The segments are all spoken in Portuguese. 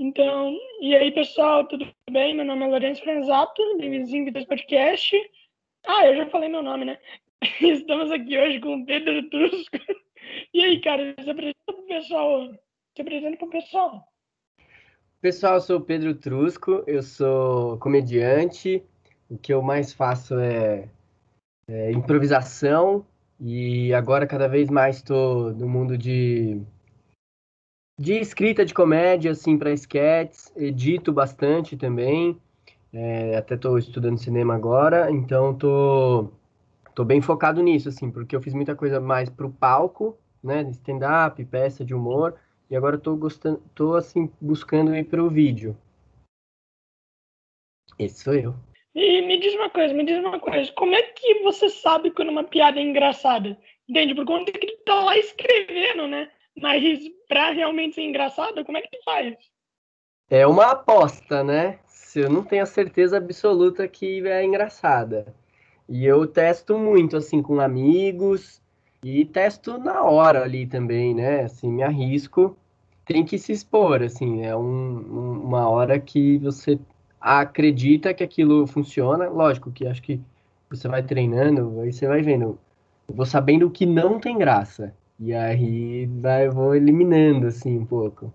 Então, e aí, pessoal, tudo bem? Meu nome é Lourenço Franzato, bem-vindos ao Vidas Podcast. Ah, eu já falei meu nome, né? Estamos aqui hoje com o Pedro Trusco. E aí, cara, se apresenta pro pessoal. Se apresenta pro pessoal. Pessoal, eu sou o Pedro Trusco, eu sou comediante. O que eu mais faço é, é improvisação e agora cada vez mais estou no mundo de de escrita de comédia, assim, para sketches, edito bastante também. É, até estou estudando cinema agora, então tô, tô bem focado nisso, assim, porque eu fiz muita coisa mais pro palco, né, stand-up, peça de humor, e agora estou gostando, tô assim buscando ir pro vídeo. Esse sou eu. E me diz uma coisa, me diz uma coisa, como é que você sabe quando uma piada é engraçada? Entende? Por conta que ele tá lá escrevendo, né? Mas pra realmente ser engraçado, como é que tu faz? É uma aposta, né? Se eu não tenho a certeza absoluta que é engraçada. E eu testo muito, assim, com amigos. E testo na hora ali também, né? Assim, me arrisco. Tem que se expor, assim. É um, um, uma hora que você acredita que aquilo funciona. Lógico que acho que você vai treinando, aí você vai vendo. Eu vou sabendo que não tem graça. E aí vai, vou eliminando, assim, um pouco.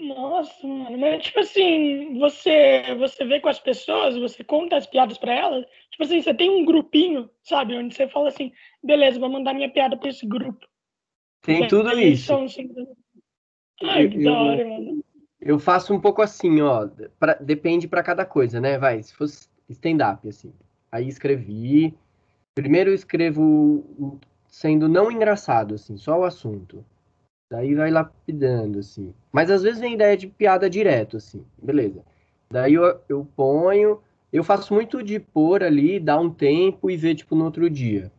Nossa, mano, mas tipo assim, você você vê com as pessoas, você conta as piadas para elas, tipo assim, você tem um grupinho, sabe, onde você fala assim, beleza, vou mandar minha piada para esse grupo. Tem tudo isso. São, assim, Ai, que da hora, mano. Eu faço um pouco assim, ó, pra, depende para cada coisa, né? Vai, se fosse stand-up, assim. Aí escrevi. Primeiro eu escrevo sendo não engraçado, assim, só o assunto. Daí vai lapidando, assim. Mas às vezes vem ideia de piada direto, assim. Beleza. Daí eu, eu ponho. Eu faço muito de pôr ali, dar um tempo e ver, tipo, no outro dia.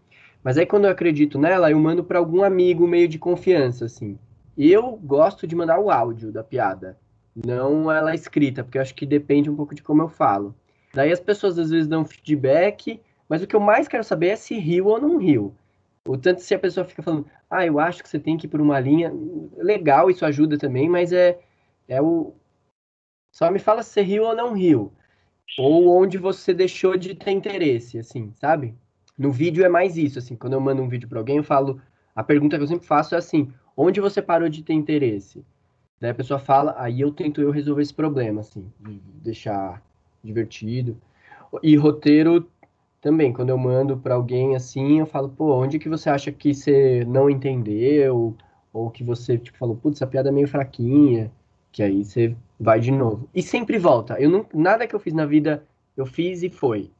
Mas aí quando eu acredito nela, eu mando para algum amigo meio de confiança, assim. Eu gosto de mandar o áudio da piada, não ela escrita, porque eu acho que depende um pouco de como eu falo. Daí as pessoas às vezes dão feedback, mas o que eu mais quero saber é se riu ou não riu. O tanto se a pessoa fica falando, ah, eu acho que você tem que ir por uma linha, legal, isso ajuda também, mas é, é o. Só me fala se você riu ou não riu. Ou onde você deixou de ter interesse, assim, sabe? No vídeo é mais isso, assim, quando eu mando um vídeo para alguém, eu falo, a pergunta que eu sempre faço é assim, onde você parou de ter interesse? Daí a pessoa fala, aí eu tento eu resolver esse problema, assim, de deixar divertido. E roteiro também, quando eu mando para alguém assim, eu falo, pô, onde que você acha que você não entendeu? Ou que você, tipo, falou, putz, essa piada é meio fraquinha. Que aí você vai de novo. E sempre volta. Eu não, nada que eu fiz na vida, eu fiz e foi.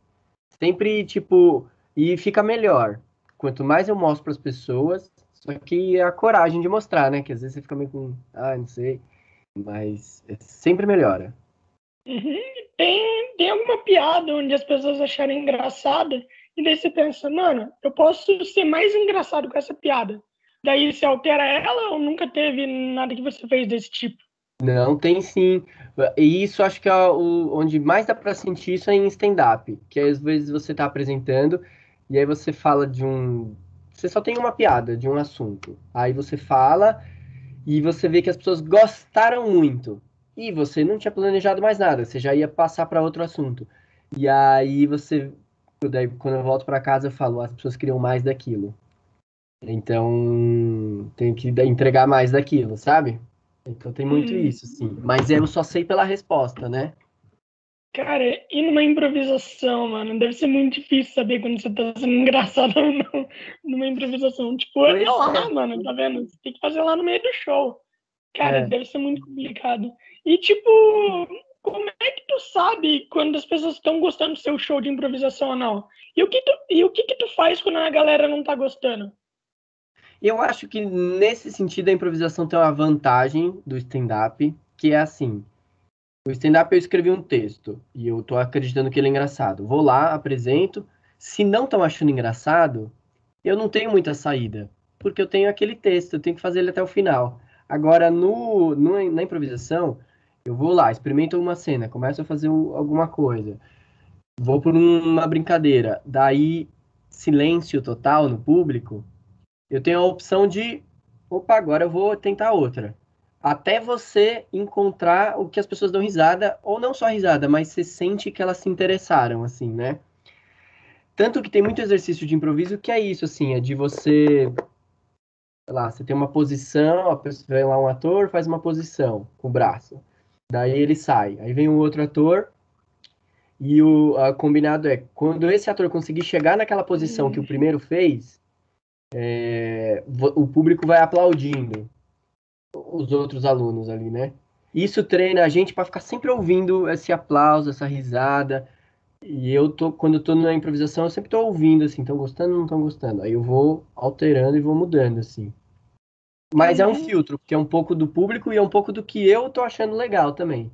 Sempre, tipo, e fica melhor. Quanto mais eu mostro para as pessoas, só que é a coragem de mostrar, né? Que às vezes você fica meio com, ah, não sei. Mas é sempre melhora. Uhum. Tem, tem alguma piada onde as pessoas acharem engraçada e daí você pensa, mano, eu posso ser mais engraçado com essa piada. Daí você altera ela ou nunca teve nada que você fez desse tipo? Não, tem sim. E isso acho que é o, onde mais dá para sentir isso é em stand-up. Que às vezes você tá apresentando e aí você fala de um. Você só tem uma piada de um assunto. Aí você fala e você vê que as pessoas gostaram muito e você não tinha planejado mais nada, você já ia passar para outro assunto. E aí você, daí, quando eu volto para casa, eu falo, as pessoas queriam mais daquilo. Então, tem que entregar mais daquilo, sabe? Então tem muito hum. isso, sim. Mas eu só sei pela resposta, né? Cara, e numa improvisação, mano? Deve ser muito difícil saber quando você tá sendo engraçado ou não numa improvisação. Tipo, é lá, mano, tá vendo? Você tem que fazer lá no meio do show. Cara, é. deve ser muito complicado. E, tipo, como é que tu sabe quando as pessoas estão gostando do seu show de improvisação ou não? E o que tu, e o que, que tu faz quando a galera não tá gostando? Eu acho que nesse sentido a improvisação tem uma vantagem do stand-up, que é assim. O stand-up eu escrevi um texto e eu tô acreditando que ele é engraçado. Vou lá, apresento. Se não estão achando engraçado, eu não tenho muita saída, porque eu tenho aquele texto, eu tenho que fazer ele até o final. Agora, no, no na improvisação, eu vou lá, experimento uma cena, começo a fazer alguma coisa, vou por uma brincadeira, daí silêncio total no público, eu tenho a opção de, opa, agora eu vou tentar outra. até você encontrar o que as pessoas dão risada, ou não só risada, mas você sente que elas se interessaram, assim, né? Tanto que tem muito exercício de improviso que é isso, assim, é de você. Sei lá, você tem uma posição, vem lá um ator, faz uma posição com o braço. Daí ele sai. Aí vem um outro ator, e o combinado é, quando esse ator conseguir chegar naquela posição que o primeiro fez, é, o público vai aplaudindo os outros alunos ali, né? Isso treina a gente para ficar sempre ouvindo esse aplauso, essa risada. E eu tô, quando eu tô na improvisação, eu sempre tô ouvindo, assim, estão gostando ou não estão gostando. Aí eu vou alterando e vou mudando, assim. Mas é um uhum. filtro, porque é um pouco do público e é um pouco do que eu tô achando legal também.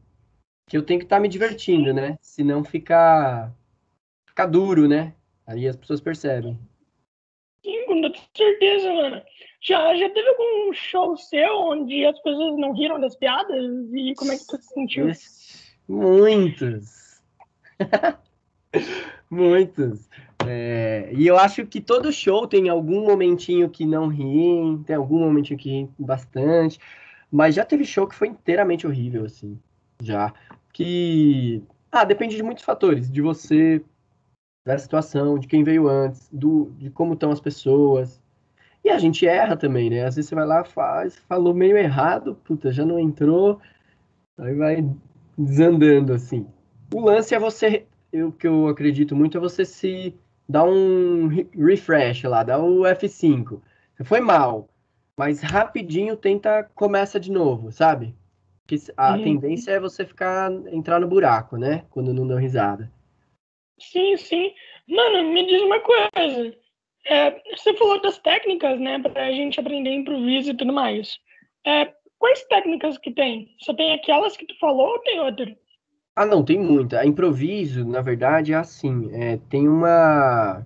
Que eu tenho que estar tá me divertindo, né? Senão fica, fica duro, né? Aí as pessoas percebem. Sim, com toda certeza, mano. Já, já teve algum show seu onde as pessoas não riram das piadas? E como é que tu se sentiu? Muitos. Muitos. É, e eu acho que todo show tem algum momentinho que não ri, tem algum momentinho que ri bastante. Mas já teve show que foi inteiramente horrível, assim. Já. Que. Ah, depende de muitos fatores. De você, da situação, de quem veio antes, do, de como estão as pessoas. E a gente erra também, né? Às vezes você vai lá, faz, falou meio errado, puta, já não entrou, aí vai desandando, assim. O lance é você, o que eu acredito muito, é você se dar um refresh lá, dar o F5. Você foi mal, mas rapidinho tenta, começa de novo, sabe? Porque a uhum. tendência é você ficar, entrar no buraco, né? Quando não deu risada. Sim, sim. Mano, me diz uma coisa. É, você falou das técnicas, né, para a gente aprender improviso e tudo mais. É, quais técnicas que tem? Só tem aquelas que tu falou ou tem outra? Ah, não, tem muita. A improviso, na verdade, é assim, é, tem uma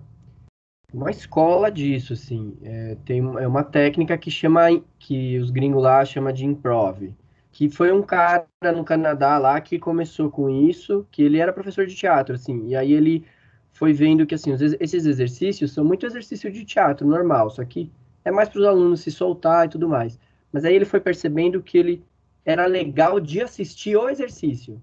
uma escola disso, assim. É, tem é uma técnica que chama, que os gringos lá chamam de improv. Que foi um cara no Canadá lá que começou com isso, que ele era professor de teatro, assim. E aí ele foi vendo que assim, esses exercícios são muito exercício de teatro normal, só que é mais para os alunos se soltar e tudo mais. Mas aí ele foi percebendo que ele era legal de assistir o exercício.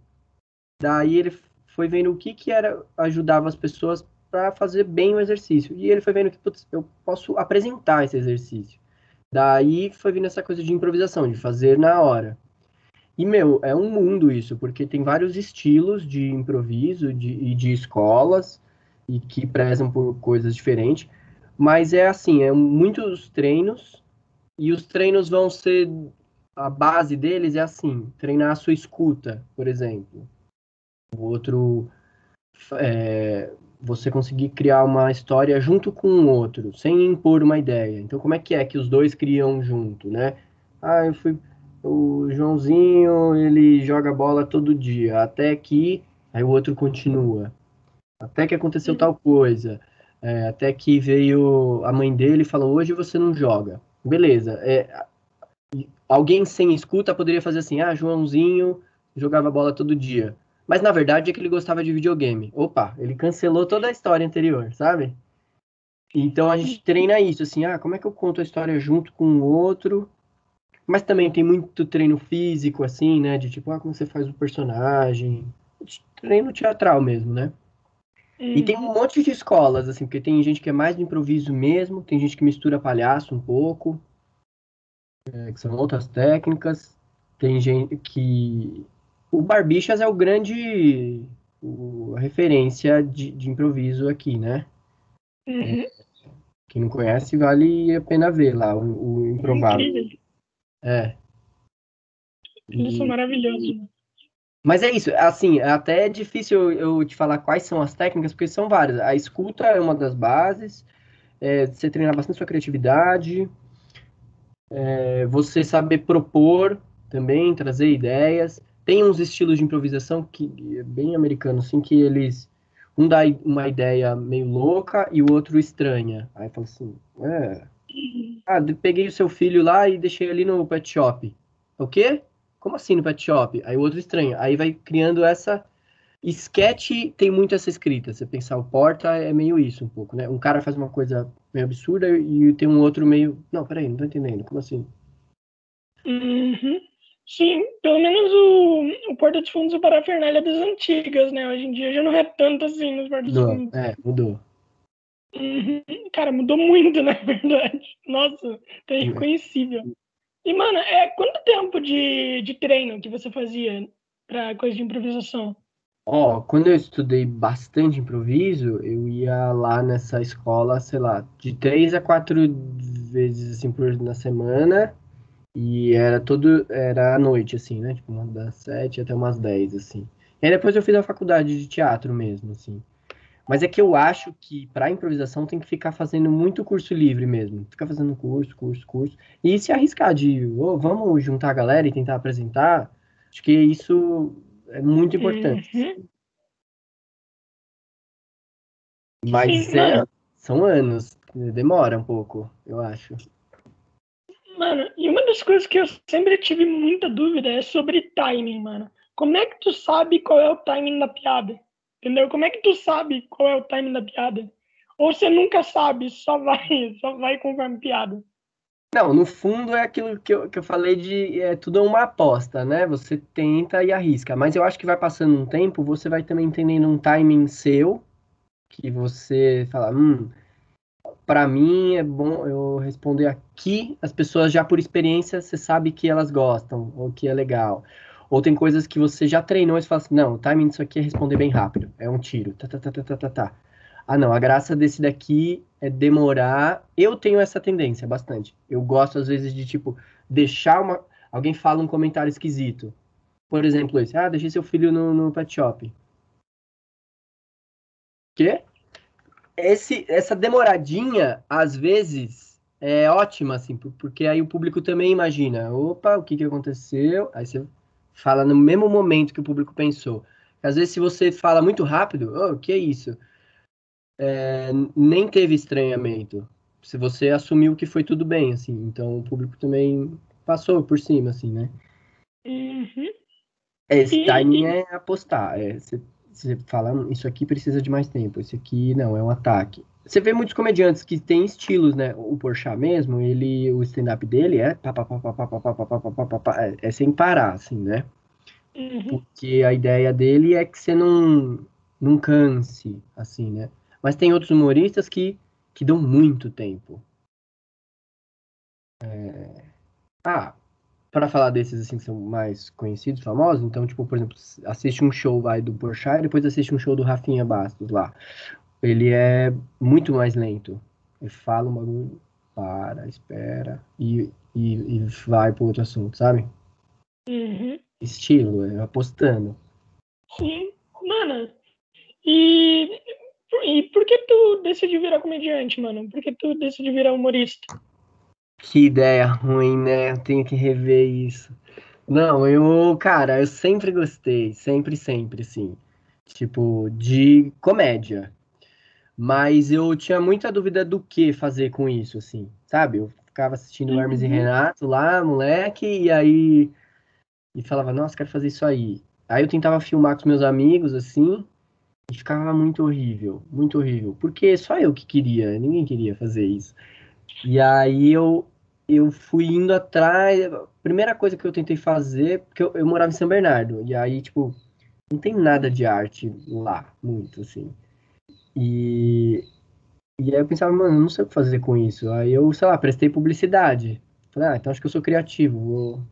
Daí ele foi vendo o que que era ajudava as pessoas para fazer bem o exercício. E ele foi vendo que putz, eu posso apresentar esse exercício. Daí foi vindo essa coisa de improvisação, de fazer na hora. E, meu, é um mundo isso, porque tem vários estilos de improviso de, e de escolas e que prezam por coisas diferentes. Mas é assim, é muitos treinos e os treinos vão ser a base deles é assim, treinar a sua escuta, por exemplo. O outro é, você conseguir criar uma história junto com o outro, sem impor uma ideia. Então, como é que é que os dois criam junto, né? Ah, eu fui o Joãozinho, ele joga bola todo dia, até que aí o outro continua até que aconteceu tal coisa, é, até que veio a mãe dele e falou, hoje você não joga. Beleza, é, alguém sem escuta poderia fazer assim, ah, Joãozinho jogava bola todo dia. Mas na verdade é que ele gostava de videogame. Opa, ele cancelou toda a história anterior, sabe? Então a gente treina isso, assim, ah, como é que eu conto a história junto com o outro? Mas também tem muito treino físico, assim, né? De tipo, ah, como você faz o personagem. Treino teatral mesmo, né? Uhum. E tem um monte de escolas, assim, porque tem gente que é mais de improviso mesmo, tem gente que mistura palhaço um pouco, é, que são outras técnicas. Tem gente que. O Barbixas é o grande. O, a referência de, de, improviso aqui, né? Uhum. É, quem não conhece, vale a pena ver lá, o, o Improvável. É. Eles são maravilhosos. Né? Mas é isso, assim, é até difícil eu te falar quais são as técnicas, porque são várias. A escuta é uma das bases, é, você treinar bastante sua criatividade, é, você saber propor também, trazer ideias. Tem uns estilos de improvisação que é bem americano, assim, que eles um dá uma ideia meio louca e o outro estranha. Aí fala assim, é, ah, peguei o seu filho lá e deixei ali no pet shop. O quê? como assim no pet shop? Aí o outro estranho. Aí vai criando essa. Sketch tem muito essa escrita. Você pensar o porta é meio isso um pouco, né? Um cara faz uma coisa meio absurda e tem um outro meio. Não, peraí, não tô entendendo. Como assim? Uhum. Sim, pelo menos o, o Porta dos Fundos e o Parafernália das antigas, né? Hoje em dia já não é tanto assim nos Porta dos Fundos. É, mudou. Uhum. Cara, mudou muito, na verdade. Nossa, tá irreconhecível. E, mano, é, quanto tempo de, de treino que você fazia pra coisa de improvisação? Ó, oh, quando eu estudei bastante improviso, eu ia lá nessa escola, sei lá, de três a quatro vezes assim por na semana. E era todo. Era à noite, assim, né? Tipo, das sete até umas dez, assim. E aí depois eu fiz a faculdade de teatro mesmo, assim. Mas é que eu acho que para improvisação tem que ficar fazendo muito curso livre mesmo. Ficar fazendo curso, curso, curso. E se arriscar de, oh, vamos juntar a galera e tentar apresentar. Acho que isso é muito importante. Uhum. Mas é, são anos. Demora um pouco, eu acho. Mano, e uma das coisas que eu sempre tive muita dúvida é sobre timing, mano. Como é que tu sabe qual é o timing da piada? Entendeu? Como é que tu sabe qual é o time da piada? Ou você nunca sabe, só vai, só vai conforme piada. Não, no fundo é aquilo que eu, que eu falei de é tudo uma aposta, né? Você tenta e arrisca. Mas eu acho que vai passando um tempo, você vai também entendendo um timing seu, que você fala, hum, para mim é bom eu responder aqui, as pessoas já por experiência, você sabe que elas gostam, ou que é legal. Ou tem coisas que você já treinou e você fala assim, não, o timing disso aqui é responder bem rápido. É um tiro. Tá, tá, tá, tá, tá, tá, tá. Ah, não, a graça desse daqui é demorar. Eu tenho essa tendência bastante. Eu gosto, às vezes, de, tipo, deixar uma... Alguém fala um comentário esquisito. Por exemplo, esse. Ah, deixei seu filho no, no pet shop. Quê? Esse, essa demoradinha, às vezes, é ótima, assim, porque aí o público também imagina. Opa, o que, que aconteceu? Aí você fala no mesmo momento que o público pensou. Às vezes, se você fala muito rápido, oh, o que é isso? É, nem teve estranhamento. Se você assumiu que foi tudo bem, assim. Então, o público também passou por cima, assim, né? Uhum. Esse timing é apostar. É, você, você fala, hum, isso aqui precisa de mais tempo. Esse aqui, não, é um ataque. Você vê muitos comediantes que têm estilos, né? O Porchat mesmo, ele, o stand-up dele é, é sem parar, assim, né? Uhum. Porque a ideia dele é que você não, não canse, assim, né? Mas tem outros humoristas que, que dão muito tempo. É... Ah, para falar desses assim que são mais conhecidos, famosos, então, tipo, por exemplo, assiste um show vai do Porchat e depois assiste um show do Rafinha Bastos lá ele é muito mais lento. Ele fala um bagulho, para, espera e, e, e vai para outro assunto, sabe? Uhum. Estilo, é apostando. Sim, mano. E, e por que tu decidiu virar comediante, mano? Por que tu decidiu virar humorista? Que ideia ruim, né? Eu tenho que rever isso. Não, eu, cara, eu sempre gostei, sempre, sempre, assim. Tipo, de comédia. Mas eu tinha muita dúvida do que fazer com isso, assim, sabe? Eu ficava assistindo uhum. Hermes e Renato lá, moleque, e aí e falava, nossa, quero fazer isso aí. Aí eu tentava filmar com os meus amigos, assim, e ficava muito horrível, muito horrível. Porque só eu que queria, ninguém queria fazer isso. E aí eu, eu fui indo atrás. Primeira coisa que eu tentei fazer, porque eu, eu morava em São Bernardo, e aí, tipo, não tem nada de arte lá, muito, assim. E, e aí eu pensava, mano, não sei o que fazer com isso. Aí eu, sei lá, prestei publicidade. Falei, ah, então acho que eu sou criativo. Vou...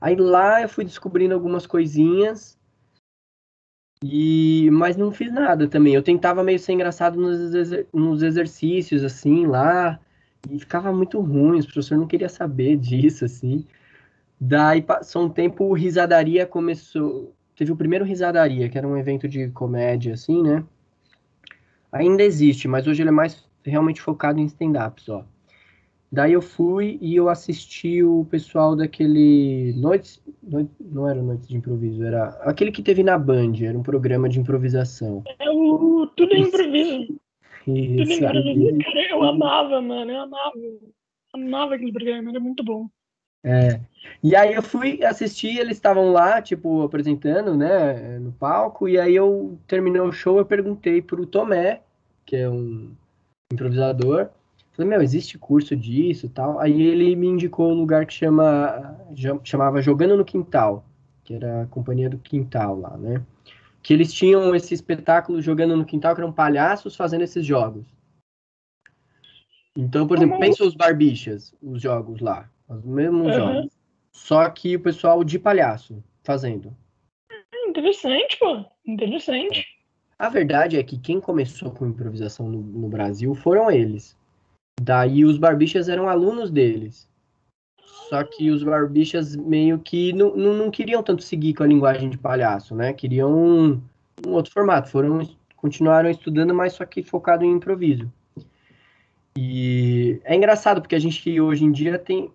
Aí lá eu fui descobrindo algumas coisinhas. E, mas não fiz nada também. Eu tentava meio ser engraçado nos, exer nos exercícios, assim, lá. E ficava muito ruim, os professores não queriam saber disso, assim. Daí passou um tempo, o Risadaria começou. Teve o primeiro Risadaria, que era um evento de comédia, assim, né? Ainda existe, mas hoje ele é mais realmente focado em stand-up só. Daí eu fui e eu assisti o pessoal daquele Noites, Noite, não era Noites de Improviso, era aquele que teve na Band, era um programa de improvisação. É o Tudo é Improviso. É cara, eu amava, mano, eu amava. Amava aquele programa, era muito bom. É. E aí eu fui assistir, eles estavam lá, tipo, apresentando, né, no palco, e aí eu terminou o show, eu perguntei pro Tomé, que é um improvisador, Falei, meu, existe curso disso tal. Aí ele me indicou um lugar que chama, chamava Jogando no Quintal, que era a companhia do Quintal lá, né? Que eles tinham esse espetáculo Jogando no Quintal, que eram palhaços fazendo esses jogos. Então, por exemplo, pensa os Barbichas, os jogos lá, os mesmos uhum. jogos. Só que o pessoal de palhaço fazendo. Interessante, pô. Interessante. A verdade é que quem começou com improvisação no, no Brasil foram eles. Daí os barbichas eram alunos deles. Só que os barbichas meio que não, não, não queriam tanto seguir com a linguagem de palhaço, né? Queriam um, um outro formato. Foram continuaram estudando, mas só que focado em improviso. E é engraçado porque a gente hoje em dia tem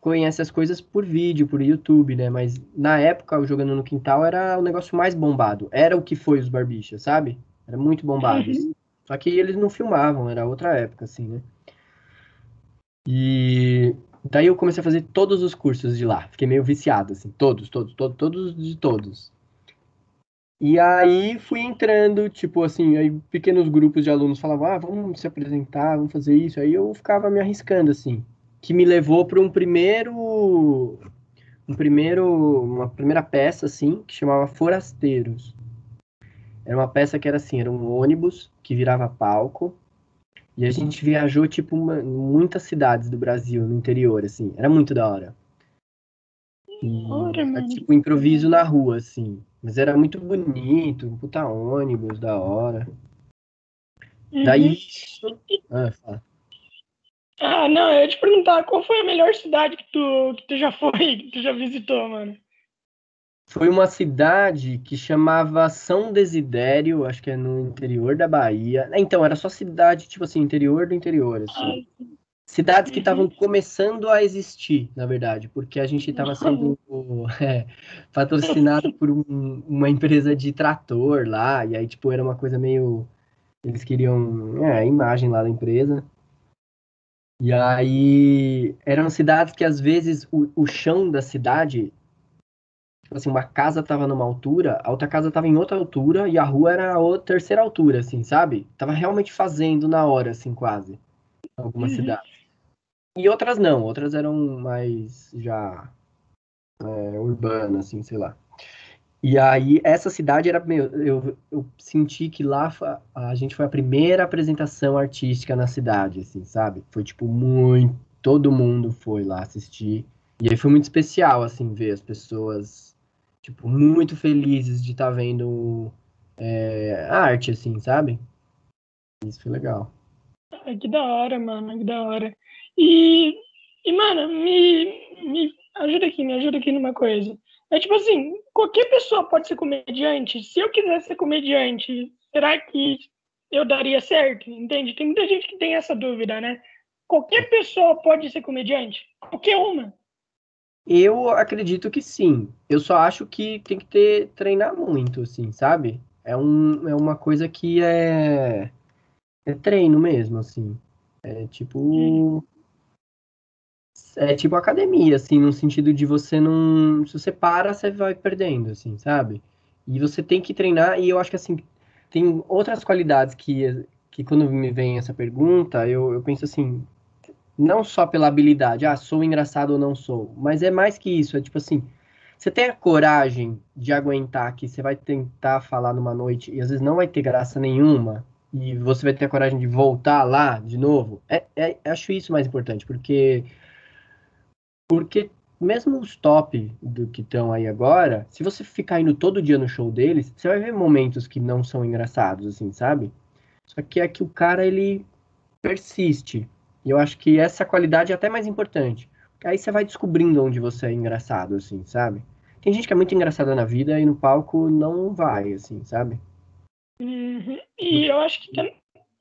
conhece as coisas por vídeo, por YouTube, né? Mas na época, o Jogando no Quintal era o negócio mais bombado. Era o que foi os Barbichas, sabe? Era muito bombado. Uhum. Só que eles não filmavam, era outra época, assim, né? E daí eu comecei a fazer todos os cursos de lá. Fiquei meio viciado, assim, todos, todos, todos, todos de todos. E aí fui entrando, tipo assim, aí pequenos grupos de alunos falavam, ah, vamos se apresentar, vamos fazer isso. Aí eu ficava me arriscando, assim. Que me levou para um primeiro. Um primeiro. Uma primeira peça, assim, que chamava Forasteiros. Era uma peça que era assim, era um ônibus que virava palco. E a gente viajou, tipo, uma, muitas cidades do Brasil, no interior, assim. Era muito da hora. E, era, tipo, improviso na rua, assim. Mas era muito bonito, um puta ônibus, da hora. Uhum. Daí. Ah, fala. Ah, não, eu ia te perguntar qual foi a melhor cidade que tu, que tu já foi, que tu já visitou, mano foi uma cidade que chamava São Desidério, acho que é no interior da Bahia. Então, era só cidade, tipo assim, interior do interior, assim. Cidades que estavam começando a existir, na verdade, porque a gente estava sendo é, patrocinado por um, uma empresa de trator lá, e aí, tipo, era uma coisa meio. Eles queriam é, a imagem lá da empresa. E aí, eram cidades que às vezes o, o chão da cidade tipo assim, uma casa estava numa altura, a outra casa estava em outra altura e a rua era a outra, terceira altura, assim, sabe? Tava realmente fazendo na hora, assim, quase. Algumas uhum. cidades. E outras não, outras eram mais já é, urbanas, assim, sei lá. E aí, essa cidade era. Meu, eu, eu senti que lá a gente foi a primeira apresentação artística na cidade, assim, sabe? Foi tipo muito. Todo mundo foi lá assistir. E aí foi muito especial, assim, ver as pessoas tipo, muito felizes de estar tá vendo é, arte, assim, sabe? Isso foi legal. Ah, que da hora, mano, que da hora. E, e mano, me, me ajuda aqui, me ajuda aqui numa coisa. É tipo assim, qualquer pessoa pode ser comediante. Se eu quisesse ser comediante, será que eu daria certo? Entende? Tem muita gente que tem essa dúvida, né? Qualquer pessoa pode ser comediante. Qualquer uma. Eu acredito que sim. Eu só acho que tem que ter treinar muito, assim, sabe? É, um, é uma coisa que é, é treino mesmo, assim. É tipo. É tipo academia, assim, no sentido de você não. Se você para, você vai perdendo, assim, sabe? E você tem que treinar, e eu acho que assim, tem outras qualidades que, que quando me vem essa pergunta, eu, eu penso assim, não só pela habilidade, ah, sou engraçado ou não sou, mas é mais que isso, é tipo assim, você tem a coragem de aguentar que você vai tentar falar numa noite e às vezes não vai ter graça nenhuma, e você vai ter a coragem de voltar lá de novo, é, é acho isso mais importante, porque porque mesmo os top do que estão aí agora, se você ficar indo todo dia no show deles, você vai ver momentos que não são engraçados, assim, sabe? Só que é que o cara, ele persiste. E eu acho que essa qualidade é até mais importante. Aí você vai descobrindo onde você é engraçado, assim, sabe? Tem gente que é muito engraçada na vida e no palco não vai, assim, sabe? Uhum. E eu acho que também.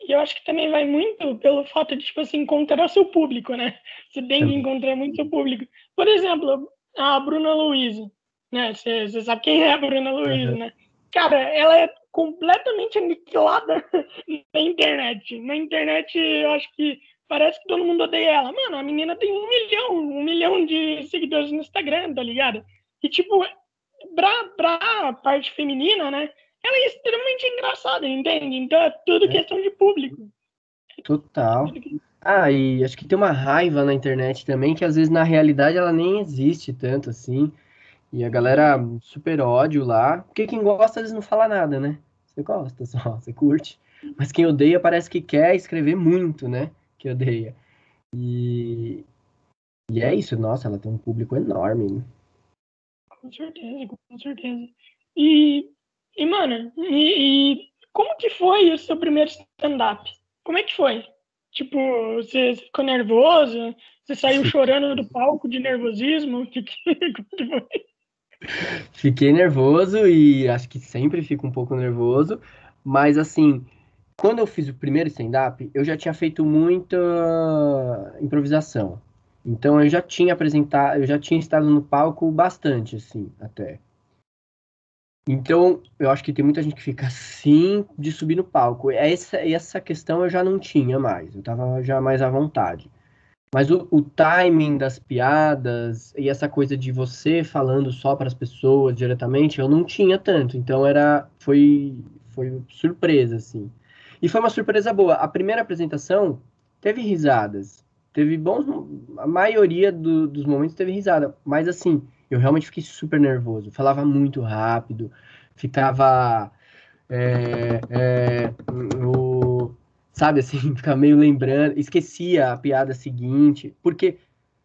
eu acho que também vai muito pelo fato de, tipo assim, encontrar seu público, né? Você tem que encontrar muito seu público. Por exemplo, a Bruna Luiz, né? Você sabe quem é a Bruna Luiz, uhum. né? Cara, ela é completamente aniquilada na internet. Na internet, eu acho que parece que todo mundo odeia ela. Mano, a menina tem um milhão, um milhão de seguidores no Instagram, tá ligado? E, tipo, pra, pra parte feminina, né? Ela é extremamente engraçada, entende? Então é tudo é. questão de público. Total. Ah, e acho que tem uma raiva na internet também, que às vezes na realidade ela nem existe tanto assim. E a galera super ódio lá. Porque quem gosta vezes não fala nada, né? Você gosta só, você curte. Mas quem odeia parece que quer escrever muito, né? Que odeia. E, e é isso, nossa, ela tem um público enorme. Com certeza, com certeza. E, e mano, e, e como que foi o seu primeiro stand-up? Como é que foi? Tipo, você ficou nervoso? Você saiu chorando do palco de nervosismo? Que, que, que foi? Fiquei nervoso e acho que sempre fico um pouco nervoso, mas assim, quando eu fiz o primeiro stand-up, eu já tinha feito muita improvisação. Então eu já tinha apresentado, eu já tinha estado no palco bastante, assim, até. Então, eu acho que tem muita gente que fica assim de subir no palco. Essa, essa questão eu já não tinha mais. Eu tava já mais à vontade. Mas o, o timing das piadas e essa coisa de você falando só para as pessoas diretamente, eu não tinha tanto. Então era foi foi surpresa assim. E foi uma surpresa boa. A primeira apresentação teve risadas. Teve bons a maioria do, dos momentos teve risada, mas assim, eu realmente fiquei super nervoso. Falava muito rápido, ficava é, é, o sabe assim, ficar meio lembrando, esquecia a piada seguinte, porque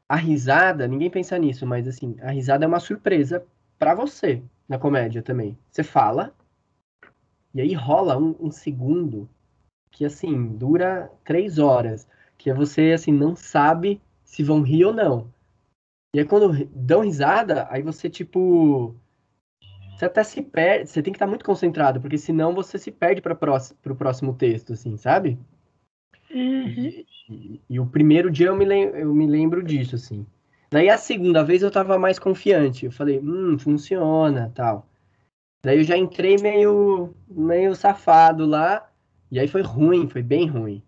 a risada, ninguém pensa nisso, mas assim, a risada é uma surpresa para você na comédia também. Você fala, e aí rola um, um, segundo que assim, dura três horas, que é você assim, não sabe se vão rir ou não. E aí quando dão risada, aí você tipo você até se perde, você tem que estar muito concentrado, porque senão você se perde para o próximo texto, assim, sabe? Uhum. E, e, e, o primeiro dia eu me, eu me lembro disso, assim. Daí a segunda vez eu tava mais confiante, eu falei, hum, funciona, tal. Daí eu já entrei meio, meio safado lá, e aí foi ruim, foi bem ruim.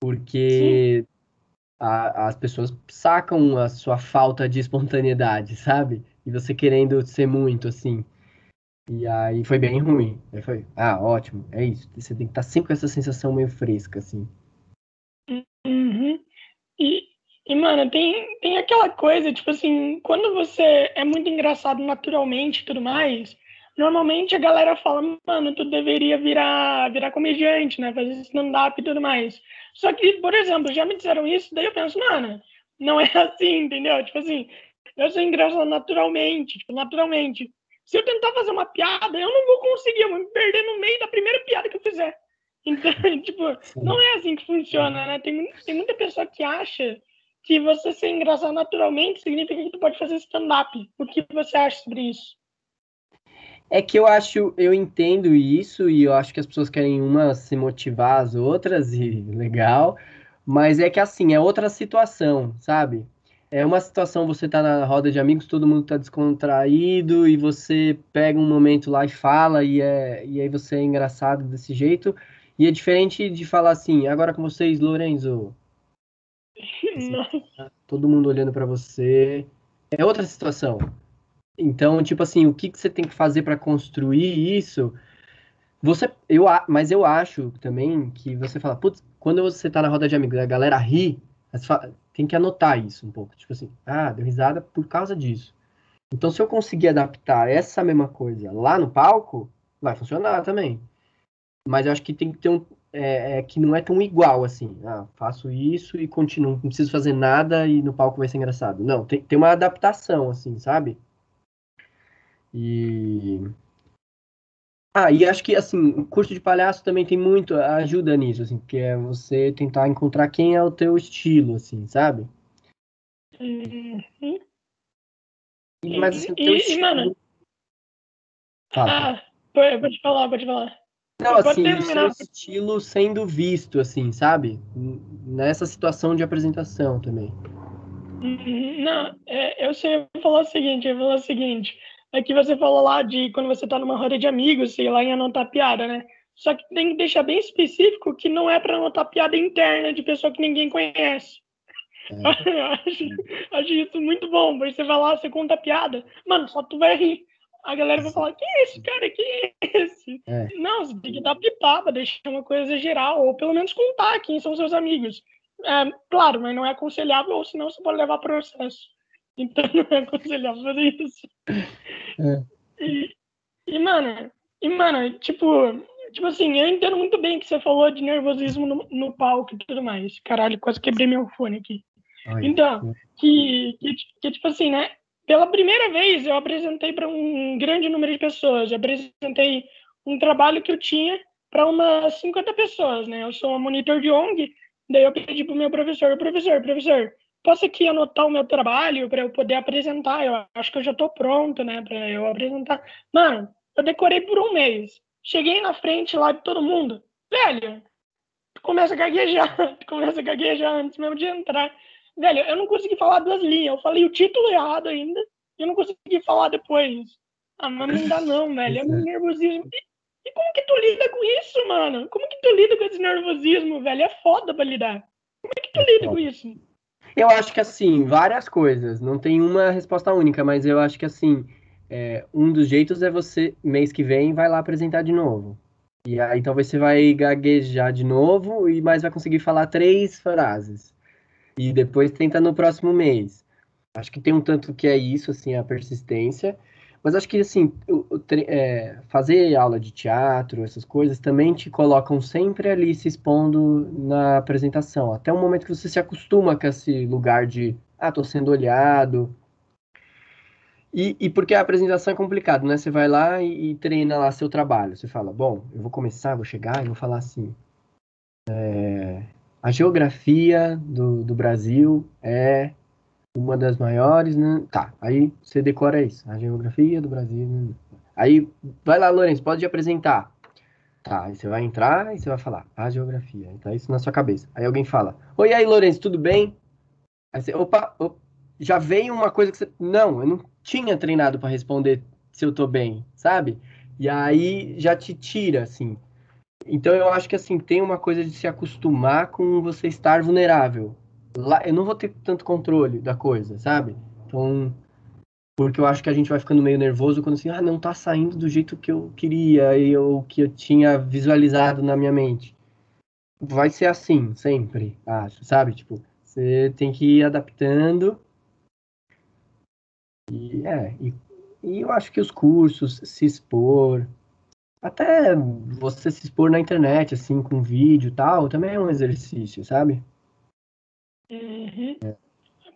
Porque a, as pessoas sacam a sua falta de espontaneidade, sabe? e você querendo ser muito, assim. E aí foi bem ruim. Aí foi, ah, ótimo, é isso. Você tem que estar sempre com essa sensação meio fresca, assim. Uhum. E, e, mano, tem, tem aquela coisa, tipo assim, quando você é muito engraçado naturalmente e tudo mais, normalmente a galera fala, mano, tu deveria virar, virar comediante, né? Fazer stand-up e tudo mais. Só que, por exemplo, já me disseram isso, daí eu penso, mano, não é assim, entendeu? Tipo assim, eu sou engraçado naturalmente, tipo, naturalmente. Se eu tentar fazer uma piada, eu não vou conseguir, eu vou me perder no meio da primeira piada que eu fizer. Então, tipo, não é assim que funciona, né? Tem, tem muita pessoa que acha que você ser engraçado naturalmente significa que tu pode fazer stand-up. O que você acha sobre isso? É que eu acho, eu entendo isso e eu acho que as pessoas querem uma se motivar as outras e legal, mas é que assim, é outra situação, sabe? é uma situação, você tá na roda de amigos, todo mundo tá descontraído e você pega um momento lá e fala e, é, e aí você é engraçado desse jeito. E é diferente de falar assim, agora com vocês, Lorenzo. Assim, tá todo mundo olhando para você. É outra situação. Então, tipo assim, o que, que você tem que fazer para construir isso? Você, eu, mas eu acho também que você fala, putz, quando você tá na roda de amigos, a galera ri, tem que anotar isso um pouco. Tipo assim, ah, deu risada por causa disso. Então, se eu conseguir adaptar essa mesma coisa lá no palco, vai funcionar também. Mas eu acho que tem que ter um. É, é, que não é tão igual assim. Ah, faço isso e continuo. Não preciso fazer nada e no palco vai ser engraçado. Não, tem, tem uma adaptação, assim, sabe? E ah, e acho que assim, o curso de palhaço também tem muito ajuda nisso, assim, que é você tentar encontrar quem é o teu estilo, assim, sabe? Uhum. Mas assim, o teu e, estilo. Mano... Fala. Ah, pode falar, pode falar. Não, assim, o seu estilo sendo visto, assim, sabe? Nessa situação de apresentação também. Uhum. Não, é, eu sei falar o seguinte, eu vou falar o seguinte é que você falou lá de quando você tá numa roda de amigos, sei lá, em anotar piada, né? Só que tem que deixar bem específico que não é para anotar piada interna de pessoa que ninguém conhece. É. acho, acho isso muito bom. Você vai lá, você conta a piada, mano, só tu vai rir. A galera vai falar, quem é esse cara? Quem é esse? É. Não, você tem que dar pitada, deixar uma coisa geral, ou pelo menos contar quem são seus amigos. É, claro, mas não é aconselhável, ou senão você pode levar processo. Então não é aconselhável fazer isso. É. E, e, mano, e, mano, tipo, tipo assim, eu entendo muito bem que você falou de nervosismo no, no palco e tudo mais. Caralho, quase quebrei meu fone aqui. Ai, então, que, que, que, tipo assim, né? Pela primeira vez eu apresentei para um grande número de pessoas. Eu apresentei um trabalho que eu tinha para umas 50 pessoas, né? Eu sou um monitor de ONG, daí eu pedi pro meu professor, professor, professor, posso aqui anotar o meu trabalho para eu poder apresentar? Eu acho que eu já estou pronto, né, para eu apresentar. Mano, eu decorei por um mês. Cheguei na frente lá de todo mundo. Velho, tu começa a gaguejar, tu começa a gaguejar antes mesmo de entrar. Velho, eu não consegui falar duas linhas. Eu falei o título errado ainda. E eu não consegui falar depois. Ah, mas não dá não, velho. É um nervosismo. E como que tu lida com isso, mano? Como que tu lida com esse nervosismo, velho? É foda pra lidar. Como é que tu lida com isso? Eu acho que assim, várias coisas. Não tem uma resposta única, mas eu acho que assim, é, um dos jeitos é você, mês que vem, vai lá apresentar de novo. E aí talvez você vai gaguejar de novo, e mais vai conseguir falar três frases. E depois tenta no próximo mês. Acho que tem um tanto que é isso, assim, a persistência. Mas acho que, assim, o, o, é, fazer aula de teatro, essas coisas, também te colocam sempre ali se expondo na apresentação. Até o momento que você se acostuma com esse lugar de, ah, tô sendo olhado. E, e porque a apresentação é complicado, né? Você vai lá e, e, treina lá seu trabalho. Você fala, bom, eu vou começar, vou chegar e vou falar assim. É, a geografia do, do Brasil é uma das maiores, né? Tá, aí você decora isso. A geografia do Brasil. Né? Aí, vai lá, Lourenço, pode apresentar. Tá, aí você vai entrar e você vai falar a geografia. Tá isso na sua cabeça. Aí alguém fala: Oi, aí, Lourenço, tudo bem? Aí você, opa, já vem uma coisa que você. Não, eu não tinha treinado para responder se eu tô bem, sabe? E aí já te tira, assim. Então eu acho que assim, tem uma coisa de se acostumar com você estar vulnerável lá, eu não vou ter tanto controle da coisa, sabe? Então, porque eu acho que a gente vai ficando meio nervoso quando assim, ah, não tá saindo do jeito que eu queria e ou que eu tinha visualizado na minha mente. Vai ser assim, sempre, acho, sabe? Tipo, você tem que ir adaptando. E é, e, e eu acho que os cursos, se expor, até você se expor na internet, assim, com vídeo e tal, também é um exercício, sabe? Uhum.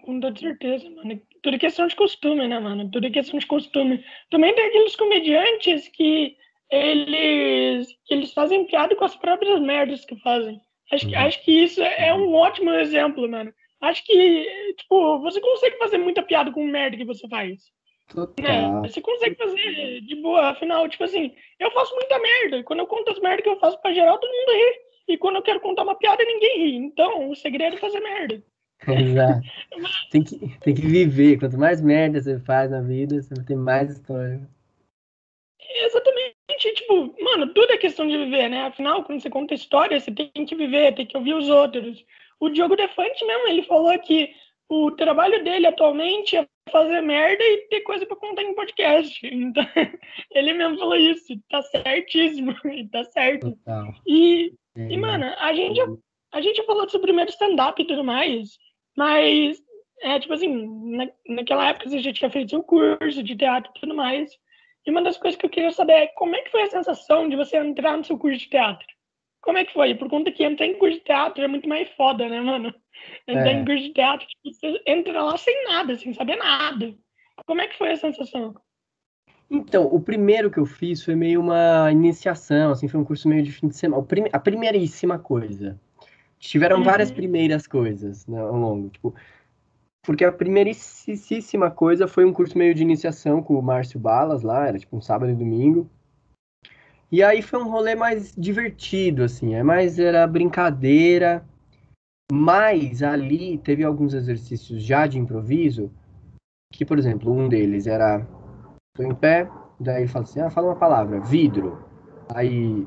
Com toda certeza, mano. Tudo é questão de costume, né, mano? Tudo é questão de costume. Também tem aqueles comediantes que eles, que eles fazem piada com as próprias merdas que fazem. Acho, que, uhum. acho que isso é um ótimo exemplo, mano. Acho que, tipo, você consegue fazer muita piada com merda que você faz. Total. Né? Você consegue fazer de boa, afinal, tipo assim, eu faço muita merda. Quando eu conto as merdas que eu faço pra geral, todo mundo ri. E quando eu quero contar uma piada, ninguém ri. Então, o segredo é fazer merda. Exato. tem, que, tem que viver. Quanto mais merda você faz na vida, você vai ter mais história. Exatamente. Tipo, mano, tudo é questão de viver, né? Afinal, quando você conta história, você tem que viver, tem que ouvir os outros. O Diogo Defante mesmo, ele falou que o trabalho dele atualmente é fazer merda e ter coisa para contar em podcast. Então, ele mesmo falou isso. Tá certíssimo. tá certo. Total. E e, mano, a gente, a gente falou do seu primeiro stand-up e tudo mais, mas, é, tipo assim, na, naquela época você já tinha feito seu curso de teatro e tudo mais. E uma das coisas que eu queria saber é como é que foi a sensação de você entrar no seu curso de teatro? Como é que foi? Por conta que entrar em curso de teatro é muito mais foda, né, mano? Entrar é. em curso de teatro, tipo, você entra lá sem nada, sem saber nada. Como é que foi a sensação? Então, o primeiro que eu fiz foi meio uma iniciação, assim, foi um curso meio de fim de semana. Prime a primeiríssima coisa. Tiveram uhum. várias primeiras coisas né, ao longo, tipo, porque a primeiríssima coisa foi um curso meio de iniciação com o Márcio Balas lá, era tipo um sábado e domingo. E aí foi um rolê mais divertido, assim, é mais era brincadeira, mas ali teve alguns exercícios já de improviso, que, por exemplo, um deles era Tô em pé, daí fala assim, ah, fala uma palavra, vidro. Aí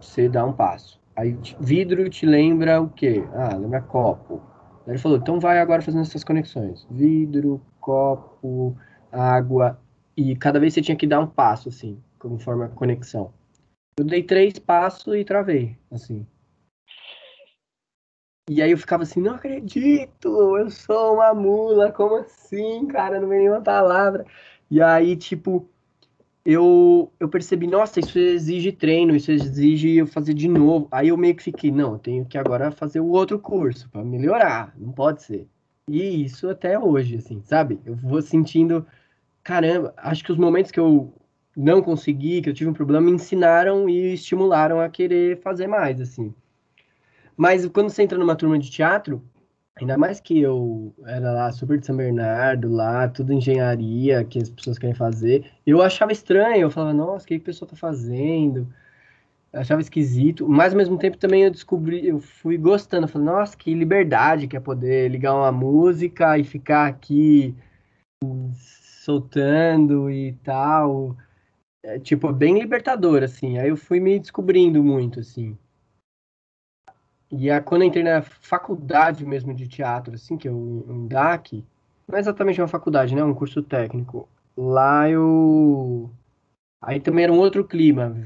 você dá um passo. Aí vidro te lembra o quê? Ah, lembra copo. Daí ele falou, então vai agora fazendo essas conexões. Vidro, copo, água. E cada vez você tinha que dar um passo, assim, conforme a conexão. Eu dei três passos e travei, assim. E aí eu ficava assim, não acredito, eu sou uma mula, como assim, cara? Não vem nenhuma palavra. E aí, tipo, eu, eu percebi, nossa, isso exige treino, isso exige eu fazer de novo. Aí eu meio que fiquei, não, eu tenho que agora fazer o outro curso para melhorar, não pode ser. E isso até hoje, assim, sabe? Eu vou sentindo, caramba, acho que os momentos que eu não consegui, que eu tive um problema, me ensinaram e estimularam a querer fazer mais, assim. Mas quando você entra numa turma de teatro, ainda mais que eu era lá super de São Bernardo, lá, tudo engenharia que as pessoas querem fazer, eu achava estranho, eu falava, nossa, o que, que a pessoa tá fazendo? Eu achava esquisito, mas ao mesmo tempo também eu descobri, eu fui gostando, eu falei, nossa, que liberdade que é poder ligar uma música e ficar aqui soltando e tal. É, tipo, bem libertador, assim. Aí eu fui me descobrindo muito, assim. E quando eu entrei na faculdade mesmo de teatro, assim, que é o DAC, não é exatamente uma faculdade, né? Um curso técnico. Lá eu. Aí também era um outro clima,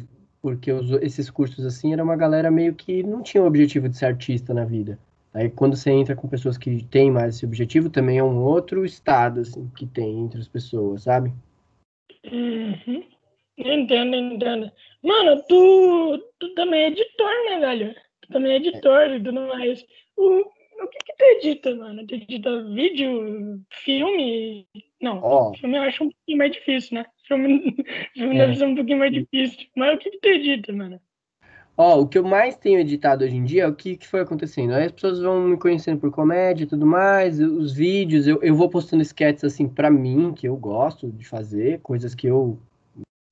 porque os, esses cursos, assim, era uma galera meio que não tinha o objetivo de ser artista na vida. Aí quando você entra com pessoas que têm mais esse objetivo, também é um outro estado, assim, que tem entre as pessoas, sabe? Uhum. Entendo, entendo. Mano, tu, tu também é editor, né, velho? Também é editor e tudo mais. O, o que que tu edita, mano? Tu edita vídeo, filme? Não, oh. filme eu acho um pouquinho mais difícil, né? Filme, filme é. deve ser um pouquinho mais difícil. Mas o que que tu edita, mano? Ó, oh, o que eu mais tenho editado hoje em dia é o que, que foi acontecendo. Aí as pessoas vão me conhecendo por comédia e tudo mais, os vídeos, eu, eu vou postando sketches assim pra mim, que eu gosto de fazer, coisas que eu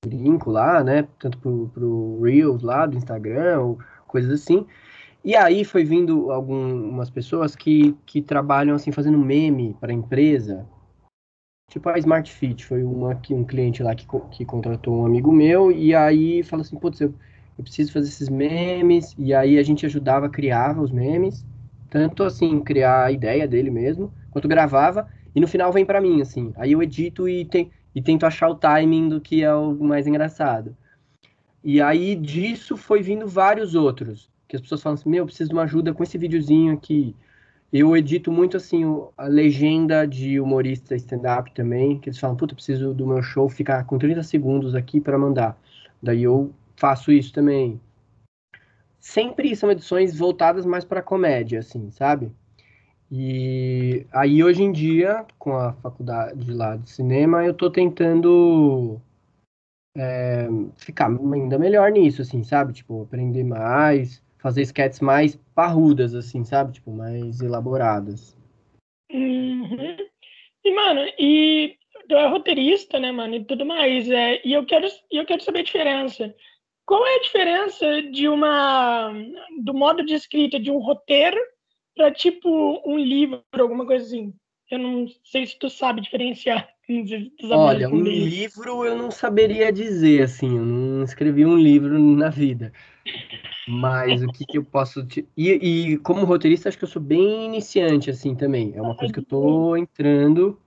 brinco lá, né? Tanto pro, pro Reels lá do Instagram, ou coisas assim. E aí foi vindo algumas pessoas que, que trabalham assim fazendo meme para empresa. Tipo a Smart Fit, foi uma, um cliente lá que, que contratou um amigo meu e aí falou assim, putz, eu, eu preciso fazer esses memes. E aí a gente ajudava, criava os memes, tanto assim, criar a ideia dele mesmo, quanto gravava, e no final vem para mim, assim. Aí eu edito e, te, e tento achar o timing do que é o mais engraçado. E aí disso foi vindo vários outros que as pessoas falam assim, meu, eu preciso de uma ajuda com esse videozinho aqui. Eu edito muito, assim, a legenda de humorista stand-up também, que eles falam, puta, preciso do meu show ficar com 30 segundos aqui para mandar. Daí eu faço isso também. Sempre são edições voltadas mais para comédia, assim, sabe? E aí hoje em dia, com a faculdade lá de cinema, eu tô tentando é, ficar ainda melhor nisso, assim, sabe? Tipo, aprender mais, fazer sketches mais parrudas, assim, sabe? Tipo, mais elaboradas. Uhum. E, mano, e tu é roteirista, né, mano, e tudo mais. É, e eu quero, eu quero saber a diferença. Qual é a diferença de uma do modo de escrita de um roteiro para tipo um livro, alguma coisa assim? Eu não sei se tu sabe diferenciar. Olha, um livro eu não saberia dizer, assim, eu não escrevi um livro na vida. Mas o que, que eu posso. Te... E, e, como roteirista, acho que eu sou bem iniciante, assim, também. É uma coisa que eu tô entrando,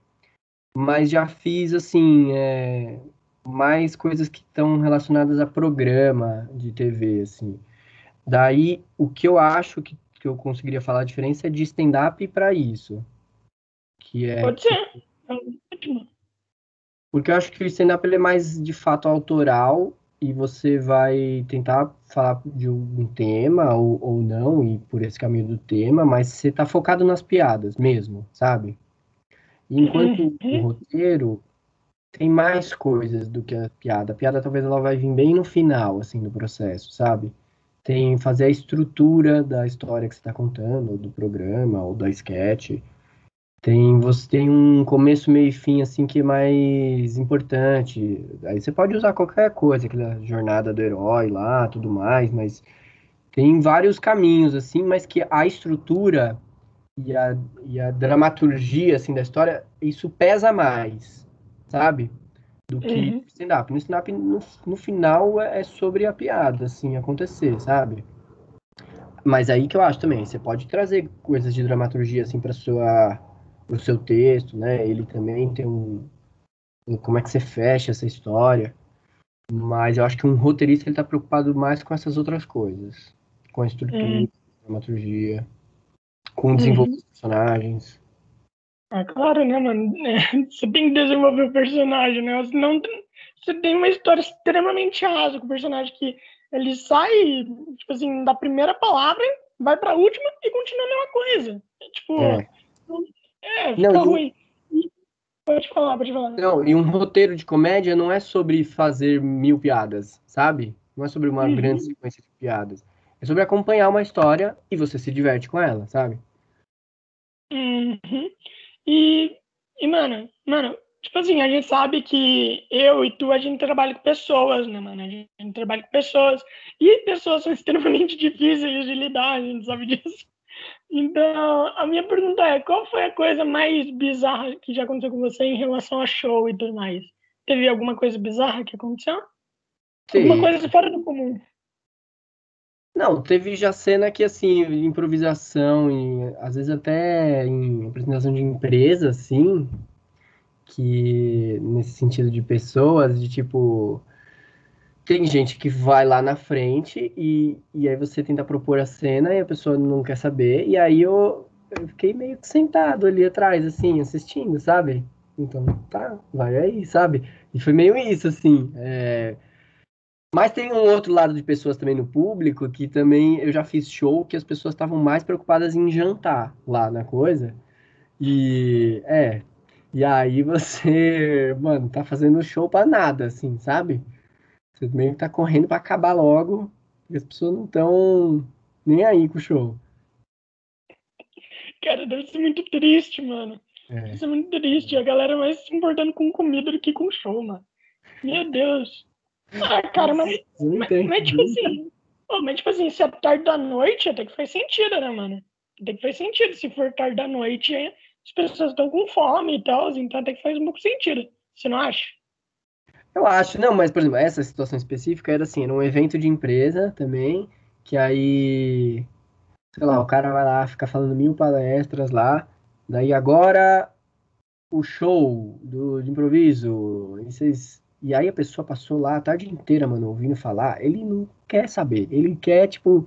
mas já fiz, assim, é... mais coisas que estão relacionadas a programa de TV, assim. Daí, o que eu acho que, que eu conseguiria falar a diferença é de stand-up para isso. Que é. Pode ser. É Porque eu acho que o stand-up é mais, de fato, autoral e você vai tentar falar de um tema ou, ou não, e por esse caminho do tema, mas você está focado nas piadas mesmo, sabe? Enquanto o uhum. roteiro tem mais coisas do que a piada. A piada talvez ela vai vir bem no final, assim, do processo, sabe? Tem fazer a estrutura da história que você está contando, ou do programa, ou da sketch. Tem, você tem um começo, meio e fim, assim, que é mais importante. Aí você pode usar qualquer coisa, aquela jornada do herói lá, tudo mais, mas tem vários caminhos, assim, mas que a estrutura e a, e a dramaturgia, assim, da história, isso pesa mais, sabe? Do que uhum. stand-up. No stand-up, no, no final, é, é sobre a piada, assim, acontecer, sabe? Mas aí que eu acho também, você pode trazer coisas de dramaturgia, assim, pra sua o seu texto, né? Ele também tem um, um, como é que você fecha essa história. Mas eu acho que um roteirista ele tá preocupado mais com essas outras coisas, com a estrutura, hum. a dramaturgia. com desenvolver uhum. personagens. Ah, claro, né, mano? É, você tem que desenvolver o personagem, né? Senão você tem uma história extremamente rasa com o personagem que ele sai, tipo assim, da primeira palavra, vai pra última e continua a mesma coisa. Tipo, é, é fica não, ruim. Pode falar, pode falar. Não, e um roteiro de comédia não é sobre fazer mil piadas, sabe? Não é sobre uma uhum. grande sequência de piadas. É sobre acompanhar uma história e você se diverte com ela, sabe? Uhum. E, e, mano, mano, tipo assim, a gente sabe que eu e tu, a gente trabalha com pessoas, né, mano? A gente, a gente trabalha com pessoas. E pessoas são extremamente difíceis de lidar, a gente sabe disso. Então, a minha pergunta é: qual foi a coisa mais bizarra que já aconteceu com você em relação a show e tudo mais? Teve alguma coisa bizarra que aconteceu? Sim. Alguma coisa fora do comum? Não, teve já cena que, assim, improvisação, e às vezes até em apresentação de empresa, assim, que nesse sentido de pessoas, de tipo. Tem gente que vai lá na frente e, e aí você tenta propor a cena e a pessoa não quer saber, e aí eu, eu fiquei meio que sentado ali atrás, assim, assistindo, sabe? Então, tá, vai aí, sabe? E foi meio isso, assim. É mas tem um outro lado de pessoas também no público que também eu já fiz show que as pessoas estavam mais preocupadas em jantar lá na coisa. E é. E aí você, mano, tá fazendo show pra nada, assim, sabe? Você meio que tá correndo pra acabar logo, porque as pessoas não estão nem aí com o show. Cara, deve ser muito triste, mano. É. Deve ser muito triste. A galera mais se importando com comida do que com show, mano. Meu Deus. Ah, cara, mas, mas, mas, tipo assim, mas tipo assim, se é tarde da noite, até que faz sentido, né, mano? Até que faz sentido. Se for tarde da noite, as pessoas estão com fome e tal, então até que faz um pouco sentido. Você não acha? Eu acho, não, mas, por exemplo, essa situação específica era assim, era um evento de empresa também, que aí, sei lá, o cara vai lá, fica falando mil palestras lá, daí agora o show do, de improviso, e vocês e aí a pessoa passou lá a tarde inteira, mano, ouvindo falar. Ele não quer saber. Ele quer, tipo,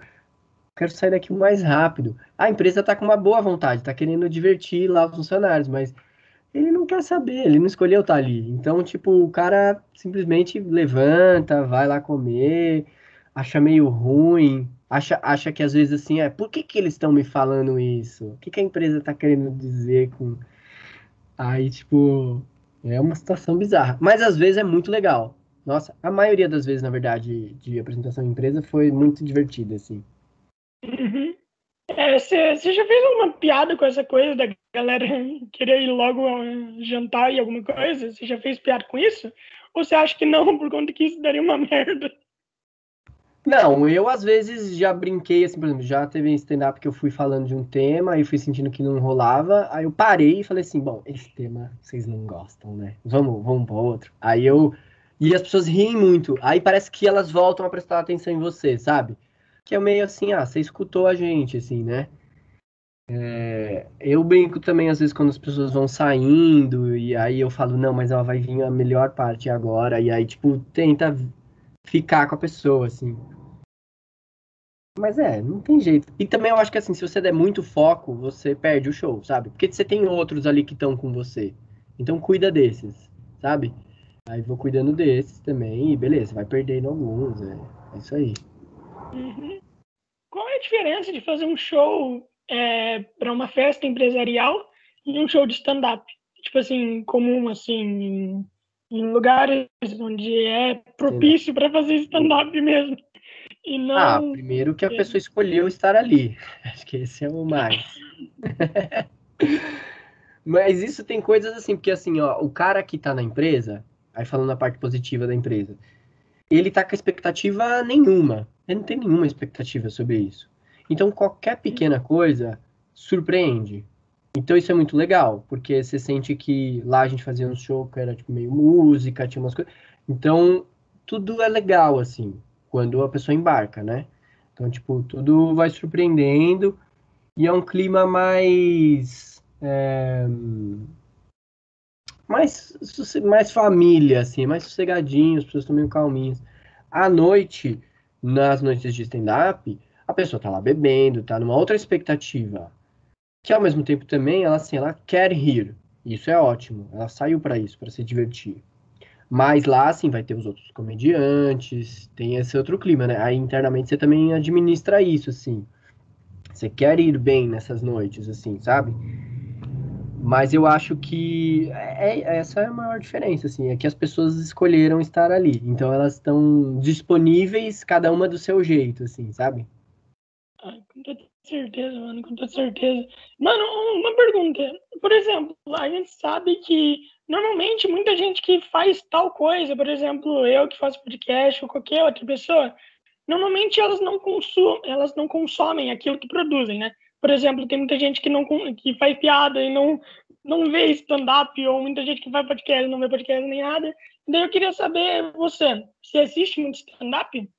quero sair daqui o mais rápido. A empresa tá com uma boa vontade, tá querendo divertir lá os funcionários, mas ele não quer saber, ele não escolheu estar tá ali. Então, tipo, o cara simplesmente levanta, vai lá comer, acha meio ruim, acha, acha que às vezes assim, é, por que que eles estão me falando isso? O que que a empresa tá querendo dizer com... Aí, tipo, é uma situação bizarra. Mas às vezes é muito legal. Nossa, a maioria das vezes, na verdade, de apresentação em empresa foi muito divertida, assim. Uhum. É, você, já fez alguma piada com essa coisa da galera querer ir logo jantar e alguma coisa? Você já fez piada com isso? Ou você acha que não, por conta que isso daria uma merda? Não, eu às vezes já brinquei, assim, por exemplo, já teve stand-up que eu fui falando de um tema e fui sentindo que não rolava, aí eu parei e falei assim, bom, esse tema vocês não gostam, né? Vamos, vamos para outro. Aí eu. E as pessoas riem muito, aí parece que elas voltam a prestar atenção em você, sabe? Que é meio assim, ah, você escutou a gente, assim, né? É, eu brinco também, às vezes, quando as pessoas vão saindo, e aí eu falo, não, mas ela vai vir a melhor parte agora, e aí, tipo, tenta ficar com a pessoa, assim. Mas é, não tem jeito. E também eu acho que assim, se você der muito foco, você perde o show, sabe? Porque você tem outros ali que estão com você. Então cuida desses, sabe? Aí vou cuidando desses também e beleza, vai perdendo alguns, é, é isso aí. Uhum. Qual é a diferença de fazer um show é, para uma festa empresarial e um show de stand-up? Tipo assim, comum, assim, em, lugares onde é propício para fazer stand-up mesmo. E não... Ah, primeiro que a pessoa escolheu estar ali. Acho que esse é o mais. Mas isso tem coisas assim, porque assim, ó, o cara que tá na empresa, aí falando na parte positiva da empresa, ele tá com expectativa nenhuma. Ele não tem nenhuma expectativa sobre isso. Então, qualquer pequena coisa surpreende. Então, isso é muito legal, porque você sente que lá a gente fazia um show que era tipo meio música, tinha umas coisas. Então, tudo é legal, assim quando a pessoa embarca, né? Então, tipo, tudo vai surpreendendo e é um clima mais. É, mais, mais família, assim, mais sossegadinho, as pessoas meio calminhas. À noite, nas noites de stand-up, a pessoa tá lá bebendo, tá numa outra expectativa. que ao mesmo tempo também ela assim, ela quer rir. Isso é ótimo. Ela saiu para isso, para se divertir. Mas lá, assim, vai ter os outros comediantes, tem esse outro clima, né? Aí internamente você também administra isso, assim. Você quer ir bem nessas noites, assim, sabe? Mas eu acho que é, é, essa é a maior diferença, assim, é que as pessoas escolheram estar ali. Então elas estão disponíveis, cada uma do seu jeito, assim, sabe? Ah, com toda certeza, mano, com toda certeza. Mano, uma pergunta. Por exemplo, a gente sabe que normalmente muita gente que faz tal coisa, por exemplo, eu que faço podcast ou qualquer outra pessoa, normalmente elas não consumem, elas não consomem aquilo que produzem, né? Por exemplo, tem muita gente que não que faz piada e não não vê stand-up, ou muita gente que faz podcast e não vê podcast nem nada. Daí eu queria saber, você, você assiste muito stand-up?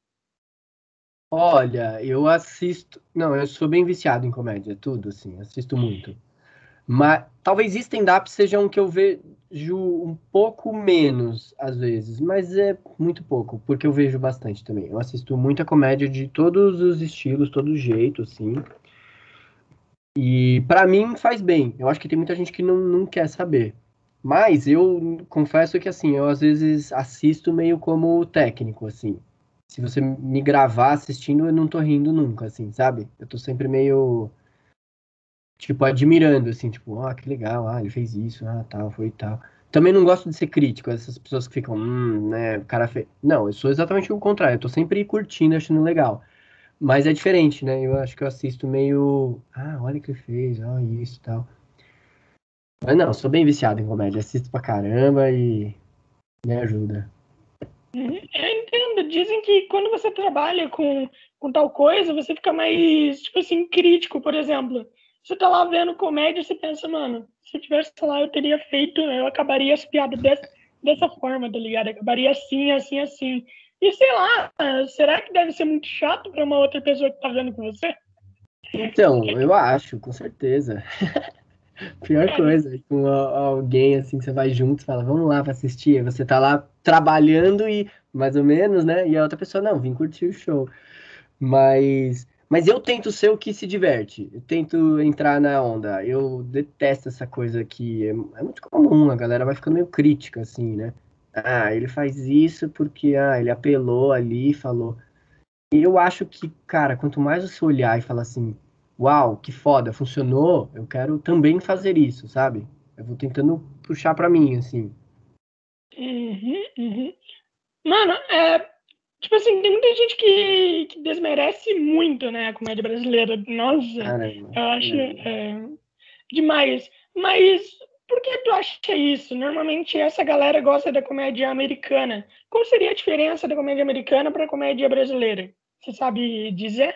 Olha, eu assisto. Não, eu sou bem viciado em comédia, tudo, assim, assisto muito. Mas talvez stand-up seja um que eu vejo um pouco menos, às vezes, mas é muito pouco, porque eu vejo bastante também. Eu assisto muita comédia de todos os estilos, todo jeito, assim. E para mim faz bem. Eu acho que tem muita gente que não, não quer saber. Mas eu confesso que assim, eu às vezes assisto meio como técnico, assim. Se você me gravar assistindo, eu não tô rindo nunca, assim, sabe? Eu tô sempre meio tipo, admirando, assim, tipo, ah, que legal, ah, ele fez isso, ah, tal, foi tal. Também não gosto de ser crítico, essas pessoas que ficam, hum, né, cara fez. Não, eu sou exatamente o contrário, eu tô sempre curtindo, achando legal. Mas é diferente, né? Eu acho que eu assisto meio, ah, olha o que fez, ó, isso e tal. Mas não, sou bem viciado em comédia, assisto pra caramba e me ajuda. Uhum, eu entendo. Dizem que quando você trabalha com, com tal coisa, você fica mais, tipo assim, crítico, por exemplo. Você tá lá vendo comédia e você pensa, mano, se eu tivesse lá, eu teria feito, eu acabaria as piadas dessa, dessa forma, tá ligado? Acabaria assim, assim, assim. E sei lá, será que deve ser muito chato para uma outra pessoa que tá vendo com você? Então, eu acho, com certeza. Pior é. coisa, com alguém assim que você vai junto e fala, vamos lá pra assistir. Você tá lá trabalhando e mais ou menos, né? E a outra pessoa, não, vim curtir o show. Mas mas eu tento ser o que se diverte. Eu tento entrar na onda. Eu detesto essa coisa que é, é, muito comum. A galera vai ficando meio crítica, assim, né? Ah, ele faz isso porque ah, ele apelou ali e falou. E eu acho que, cara, quanto mais você olhar e falar assim, uau, que foda, funcionou, eu quero também fazer isso, sabe? Eu vou tentando puxar para mim, assim. Uhum, uhum. Mano, é, Tipo assim, tem muita gente que, que desmerece muito, né, a comédia brasileira. Nossa, Caramba. eu acho é, demais. Mas por que tu acha isso? Normalmente essa galera gosta da comédia americana. Qual seria a diferença da comédia americana para a comédia brasileira? Você sabe dizer?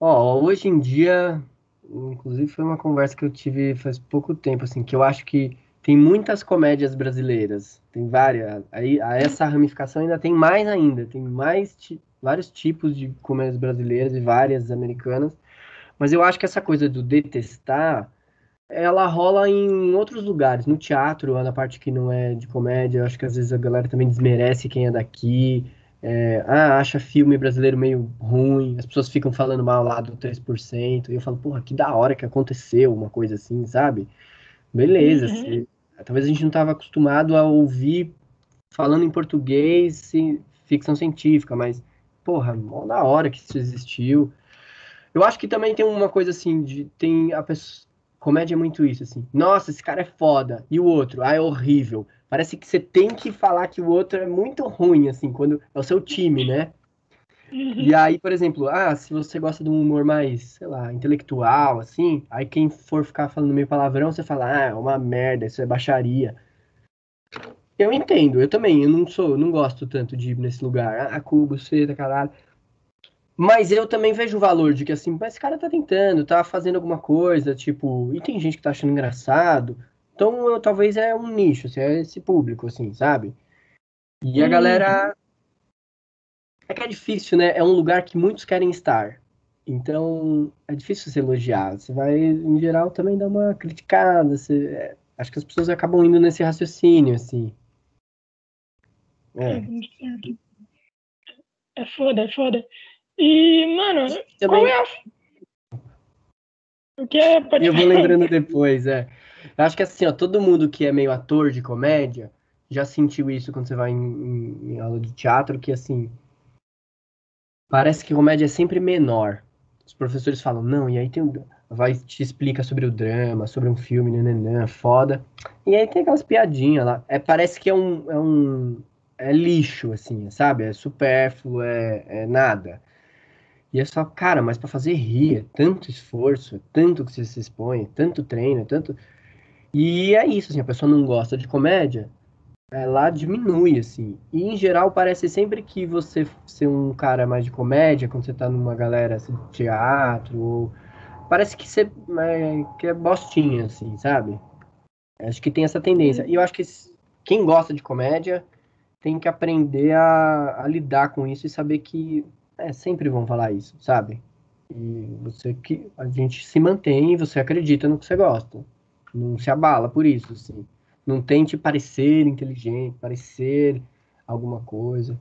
Ó, oh, hoje em dia, inclusive foi uma conversa que eu tive faz pouco tempo, assim, que eu acho que tem muitas comédias brasileiras, tem várias. Aí essa ramificação ainda tem mais ainda, tem mais vários tipos de comédias brasileiras e várias americanas. Mas eu acho que essa coisa do detestar, ela rola em outros lugares, no teatro, na parte que não é de comédia. Acho que às vezes a galera também desmerece quem é daqui. É, ah, acha filme brasileiro meio ruim, as pessoas ficam falando mal lá do 3%, e eu falo, porra, que da hora que aconteceu uma coisa assim, sabe? Beleza, uhum. talvez a gente não estava acostumado a ouvir falando em português ficção científica, mas, porra, mó da hora que isso existiu. Eu acho que também tem uma coisa assim, de, tem a pessoa, comédia é muito isso, assim, nossa, esse cara é foda, e o outro, ah, é horrível. Parece que você tem que falar que o outro é muito ruim, assim, quando é o seu time, né? E aí, por exemplo, ah, se você gosta de um humor mais, sei lá, intelectual, assim, aí quem for ficar falando meio palavrão, você fala, ah, é uma merda, isso é baixaria. Eu entendo, eu também, eu não sou, não gosto tanto de ir nesse lugar, ah, cubo, seda, caralho. Mas eu também vejo o valor de que, assim, esse cara tá tentando, tá fazendo alguma coisa, tipo, e tem gente que tá achando engraçado, então eu, talvez é um nicho, assim, é esse público, assim, sabe? E a galera uhum. É que é difícil, né? É um lugar que muitos querem estar. Então, é difícil se elogiar. Você vai, em geral, também dar uma criticada. Você... É, acho que as pessoas acabam indo nesse raciocínio, assim. É. É foda, é foda. E, mano, qual é a. Porque é pode... Eu vou lembrando depois, é. Eu acho que assim, ó, todo mundo que é meio ator de comédia já sentiu isso quando você vai em, em, em aula de teatro, que assim. Parece que comédia é sempre menor. Os professores falam, não, e aí tem um. Vai te explica sobre o drama, sobre um filme, nananã, foda. E aí tem aquelas piadinhas lá. É, parece que é um, é um. É lixo, assim, sabe? É supérfluo, é, é nada. E é só, cara, mas para fazer rir, é tanto esforço, é tanto que você se expõe, é tanto treino, é tanto. E é isso, assim, a pessoa não gosta de comédia, ela diminui, assim. E em geral parece sempre que você ser um cara mais de comédia, quando você tá numa galera assim, de teatro, ou... parece que você é, que é bostinha, assim, sabe? Acho que tem essa tendência. E eu acho que quem gosta de comédia tem que aprender a, a lidar com isso e saber que é, sempre vão falar isso, sabe? E você que a gente se mantém você acredita no que você gosta. Não se abala por isso, assim. Não tente parecer inteligente, parecer alguma coisa.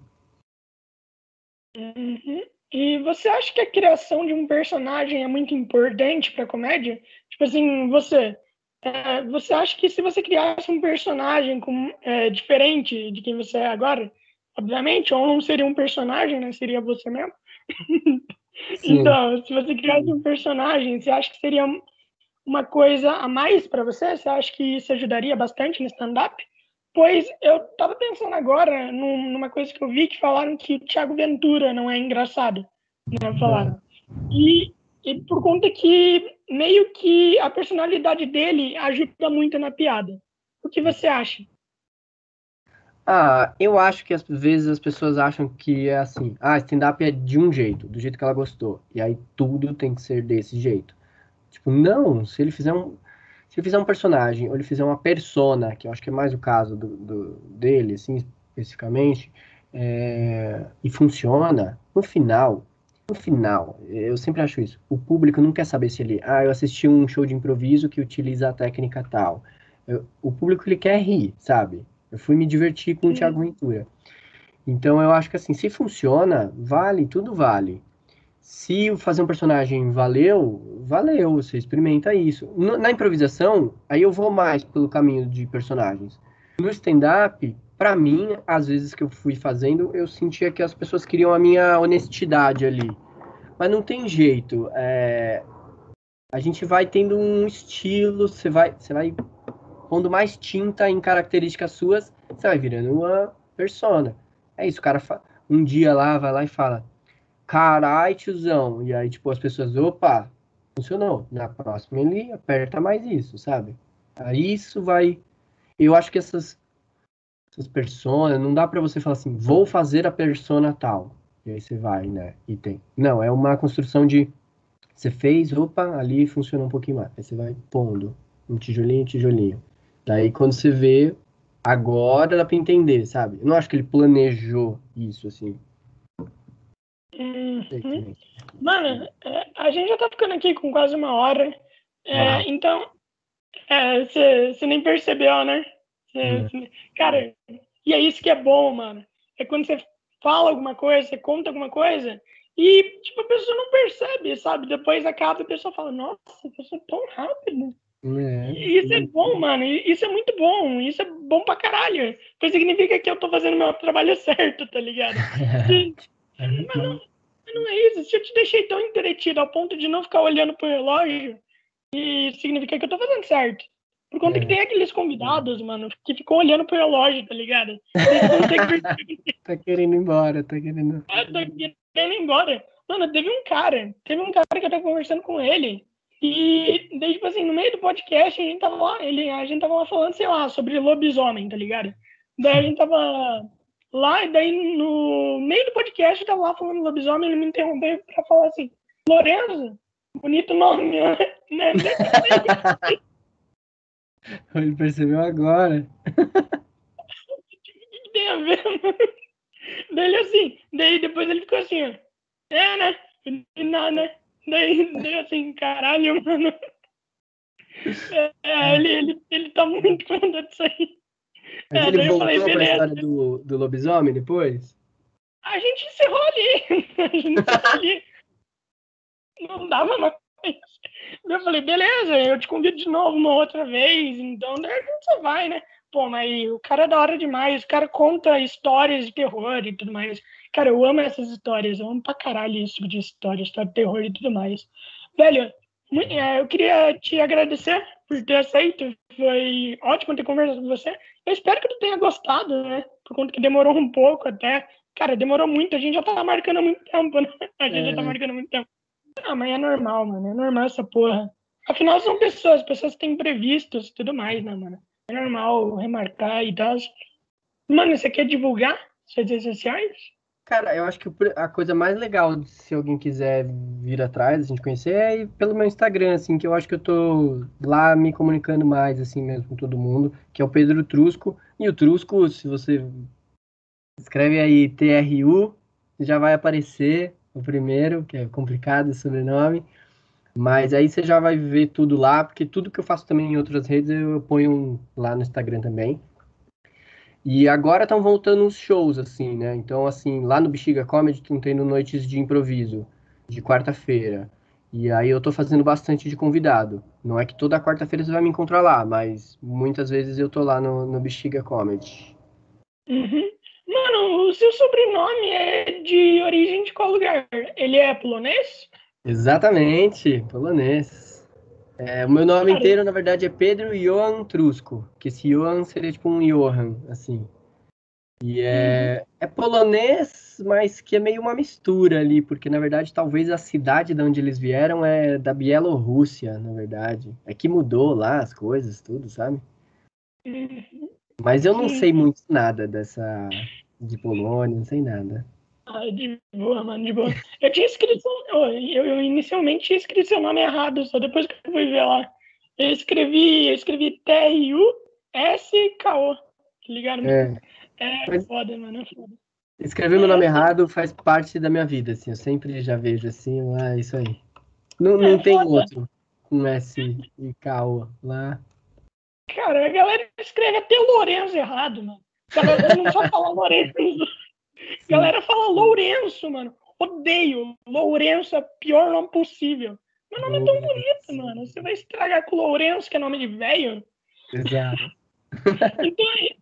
Uhum. E você acha que a criação de um personagem é muito importante para comédia? Tipo assim, você é, você acha que se você criasse um personagem com, é, diferente de quem você é agora, obviamente, ou não seria um personagem, né? Seria você mesmo. então, se você criasse um personagem, você acha que seria uma coisa a mais para você? Você acha que isso ajudaria bastante no stand-up? Pois eu tava pensando agora numa coisa que eu vi que falaram que o Thiago Ventura não é engraçado. Né? Falaram. E, e por conta que meio que a personalidade dele ajuda muito na piada. O que você acha? Ah, eu acho que às vezes as pessoas acham que é assim, ah, stand-up é de um jeito, do jeito que ela gostou. E aí tudo tem que ser desse jeito. Tipo, não, se ele fizer um. Se ele fizer um personagem, ou ele fizer uma persona, que eu acho que é mais o caso do, do dele, assim, especificamente, é, e funciona, no final, no final, eu sempre acho isso, o público não quer saber se ele, ah, eu assisti um show de improviso que utiliza a técnica tal. Eu, o público, ele quer rir, sabe? Eu fui me divertir com o Thiago Ventura. Então eu acho que assim, se funciona, vale, tudo vale. Se fazer um personagem valeu, valeu, você experimenta isso. Na improvisação, aí eu vou mais pelo caminho de personagens. No stand-up, para mim, às vezes que eu fui fazendo, eu sentia que as pessoas queriam a minha honestidade ali. Mas não tem jeito. É... A gente vai tendo um estilo, você vai, você vai pondo mais tinta em características suas, você vai virando uma persona. É isso, o cara um dia lá vai lá e fala: "Carai, tiozão". E aí tipo as pessoas, opa, funcionou. Na próxima ele aperta mais isso, sabe? Aí isso vai eu acho que essas essas personas, não dá para você falar assim, vou fazer a persona tal. E aí você vai, né? E tem. Não, é uma construção de você fez, opa, ali funciona um pouquinho mais. Aí você vai pondo um tijolinho, tijolinho. Daí quando você vê, agora dá pra entender, sabe? Eu não acho que ele planejou isso, assim. Uhum. Mano, é, a gente já tá ficando aqui com quase uma hora. É, ah. Então, você é, nem percebeu, né? Cê, hum. Cara, e é isso que é bom, mano. É quando você fala alguma coisa, você conta alguma coisa, e tipo, a pessoa não percebe, sabe? Depois acaba a pessoa fala, nossa, a pessoa é tão rápido. É. Isso é bom, mano. Isso é muito bom. Isso é bom pra caralho. Porque significa que eu tô fazendo meu trabalho certo, tá ligado? É mas, não, não é isso. Se eu te deixei tão entretido ao ponto de não ficar olhando pro relógio, e significa que eu tô fazendo certo. Por conta é. que tem aqueles convidados, mano, que ficam olhando pro relógio, tá ligado? tá querendo ir embora, tá querendo. Ah, tá querendo ir embora. Mano, teve um cara, teve um cara que eu tava conversando com ele. E daí, tipo assim, no meio do podcast, a gente tava lá, ele, a gente tava lá falando, sei lá, sobre lobisomem, tá ligado? Daí a gente tava lá, e daí no meio do podcast, eu tava lá falando lobisomem, ele me interrompeu pra falar assim, Lorenzo, bonito nome, né? ele percebeu agora. O que tem a ver, mano? Daí ele assim, daí depois ele ficou assim, ó. É, né? Nada, né? Daí, daí assim, caralho, mano. É, ele, ele, ele tá muito conta disso aí. Mas é, ele voltou falei, pra história do, do lobisomem depois? A gente encerrou ali. A gente encerrou ali. Não dava mais Eu falei, beleza, eu te convido de novo uma outra vez, então daí você vai, né? Pô, mas o cara é da hora demais, o cara conta histórias de terror e tudo mais. Cara, eu amo essas histórias, eu amo pra caralho isso tipo de história, história de terror e tudo mais. Velho, é, eu queria te agradecer por ter aceito, foi ótimo ter conversado com você. Eu espero que tu tenha gostado, né? Por conta que demorou um pouco até. Cara, demorou muito, a gente já tá marcando muito tempo, né? A gente é. já tá é. marcando muito tempo. Ah, mas é normal, mano, é normal essa porra. Afinal, são pessoas, pessoas têm previstos e tudo mais, né, mano? É normal remarcar e tal. Mano, você quer divulgar suas redes sociais? Cara, eu acho que a coisa mais legal, se alguém quiser vir atrás, a gente conhecer, é pelo meu Instagram, assim, que eu acho que eu tô lá me comunicando mais, assim mesmo, com todo mundo, que é o Pedro Trusco. E o Trusco, se você escreve aí TRU, já vai aparecer o primeiro, que é complicado o sobrenome. Mas aí você já vai ver tudo lá, porque tudo que eu faço também em outras redes eu ponho lá no Instagram também. E agora estão voltando os shows, assim, né? Então, assim, lá no Bexiga Comedy estão tendo noites de improviso, de quarta-feira. E aí eu tô fazendo bastante de convidado. Não é que toda quarta-feira você vai me encontrar lá, mas muitas vezes eu tô lá no, no Bexiga Comedy. Uhum. Mano, o seu sobrenome é de origem de qual lugar? Ele é polonês? Exatamente, polonês. É, o meu nome inteiro, na verdade, é Pedro Johan Trusco, que esse Johan seria tipo um Johan, assim. E é, uhum. é polonês, mas que é meio uma mistura ali, porque na verdade talvez a cidade de onde eles vieram é da Bielorrússia, na verdade. É que mudou lá as coisas, tudo, sabe? Uhum. Mas eu não sei muito nada dessa de Polônia, não sei nada. Ah, de boa, mano, de boa. Eu tinha escrito, eu, eu inicialmente tinha escrito seu nome errado, só depois que eu fui ver lá. Eu escrevi, eu escrevi T-R-U-S-K-O, tá ligado? É, é Mas... foda, mano, é foda. Escrever meu nome é, errado faz parte da minha vida, assim, eu sempre já vejo assim, ah, isso aí. Não, não é, tem foda. outro com S e K-O lá. Cara, a galera escreve até Lourenço errado, mano. A galera não só fala Lourenço. Galera fala Lourenço, mano. Odeio. Lourenço é o pior nome possível. Meu nome é tão bonito, mano. Você vai estragar com Lourenço, que é nome de velho? Exato. então, é,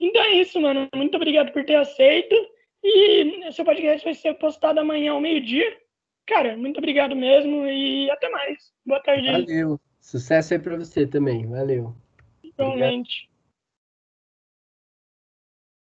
então é isso, mano. Muito obrigado por ter aceito. E seu podcast vai ser postado amanhã ao meio-dia. Cara, muito obrigado mesmo e até mais. Boa tarde. Valeu. Sucesso aí pra você também. Valeu. Igualmente.